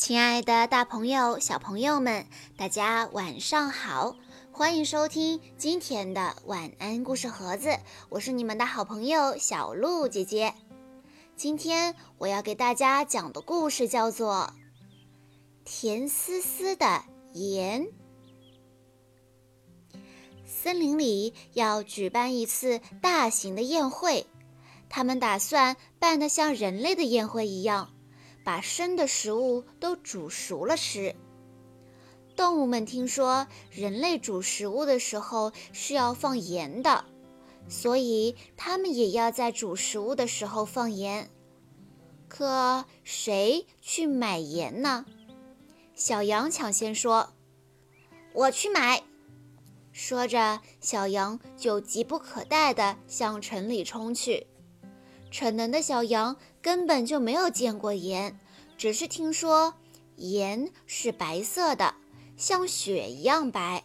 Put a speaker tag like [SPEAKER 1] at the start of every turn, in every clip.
[SPEAKER 1] 亲爱的，大朋友、小朋友们，大家晚上好！欢迎收听今天的晚安故事盒子，我是你们的好朋友小鹿姐姐。今天我要给大家讲的故事叫做《甜丝丝的盐》。森林里要举办一次大型的宴会，他们打算办得像人类的宴会一样。把生的食物都煮熟了吃。动物们听说人类煮食物的时候是要放盐的，所以他们也要在煮食物的时候放盐。可谁去买盐呢？小羊抢先说：“我去买。”说着，小羊就急不可待地向城里冲去。逞能的小羊根本就没有见过盐，只是听说盐是白色的，像雪一样白。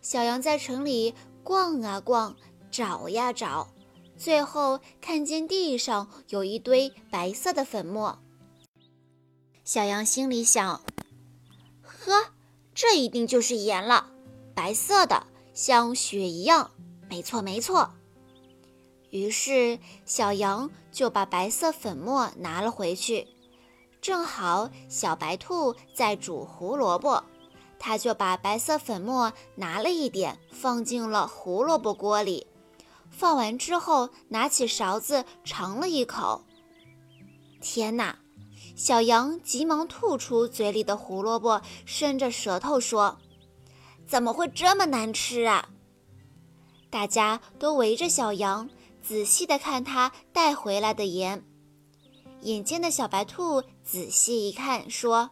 [SPEAKER 1] 小羊在城里逛啊逛，找呀找，最后看见地上有一堆白色的粉末。小羊心里想：“呵，这一定就是盐了，白色的，像雪一样。没错，没错。”于是，小羊就把白色粉末拿了回去。正好小白兔在煮胡萝卜，它就把白色粉末拿了一点，放进了胡萝卜锅里。放完之后，拿起勺子尝了一口。天哪！小羊急忙吐出嘴里的胡萝卜，伸着舌头说：“怎么会这么难吃啊？”大家都围着小羊。仔细地看他带回来的盐，眼尖的小白兔仔细一看，说：“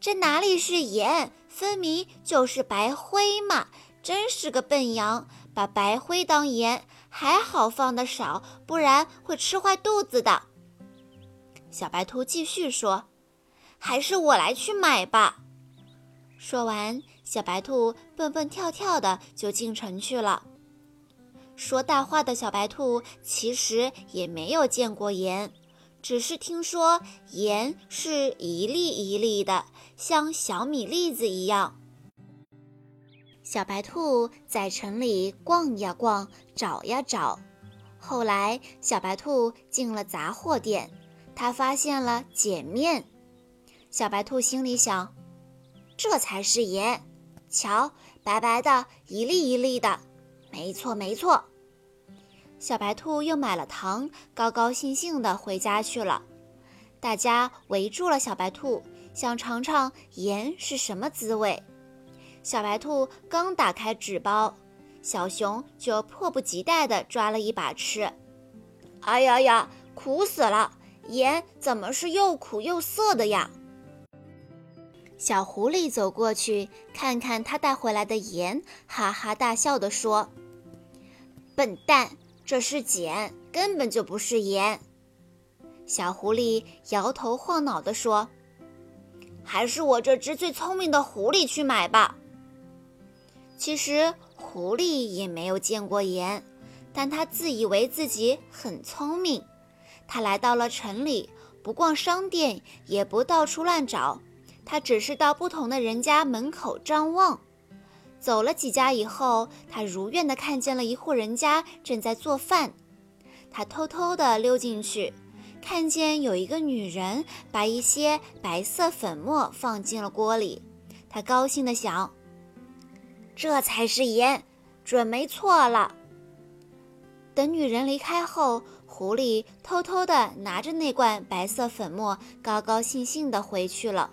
[SPEAKER 1] 这哪里是盐，分明就是白灰嘛！真是个笨羊，把白灰当盐，还好放的少，不然会吃坏肚子的。”小白兔继续说：“还是我来去买吧。”说完，小白兔蹦蹦跳跳的就进城去了。说大话的小白兔其实也没有见过盐，只是听说盐是一粒一粒的，像小米粒子一样。小白兔在城里逛呀逛，找呀找。后来，小白兔进了杂货店，它发现了碱面。小白兔心里想：这才是盐，瞧，白白的，一粒一粒的。没错，没错。小白兔又买了糖，高高兴兴地回家去了。大家围住了小白兔，想尝尝盐是什么滋味。小白兔刚打开纸包，小熊就迫不及待地抓了一把吃。哎呀呀，苦死了！盐怎么是又苦又涩的呀？小狐狸走过去，看看他带回来的盐，哈哈大笑地说：“笨蛋，这是碱，根本就不是盐。”小狐狸摇头晃脑地说：“还是我这只最聪明的狐狸去买吧。”其实狐狸也没有见过盐，但它自以为自己很聪明。它来到了城里，不逛商店，也不到处乱找。他只是到不同的人家门口张望，走了几家以后，他如愿的看见了一户人家正在做饭。他偷偷的溜进去，看见有一个女人把一些白色粉末放进了锅里。他高兴的想：“这才是盐，准没错了。”等女人离开后，狐狸偷偷的拿着那罐白色粉末，高高兴兴的回去了。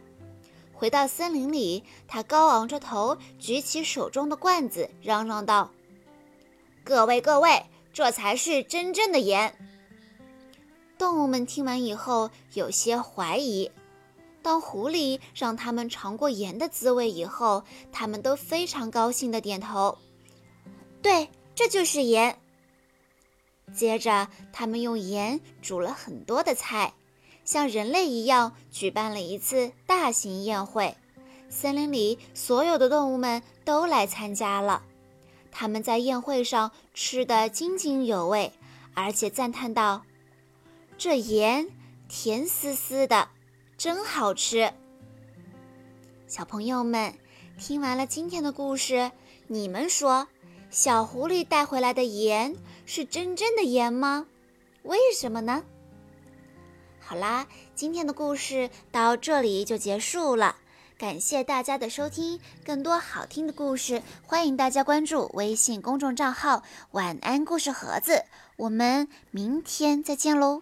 [SPEAKER 1] 回到森林里，他高昂着头，举起手中的罐子，嚷嚷道：“各位各位，这才是真正的盐。”动物们听完以后有些怀疑。当狐狸让他们尝过盐的滋味以后，他们都非常高兴地点头：“对，这就是盐。”接着，他们用盐煮了很多的菜。像人类一样举办了一次大型宴会，森林里所有的动物们都来参加了。他们在宴会上吃得津津有味，而且赞叹道：“这盐甜丝丝的，真好吃。小朋友们，听完了今天的故事，你们说，小狐狸带回来的盐是真正的盐吗？为什么呢？好啦，今天的故事到这里就结束了。感谢大家的收听，更多好听的故事，欢迎大家关注微信公众账号“晚安故事盒子”。我们明天再见喽！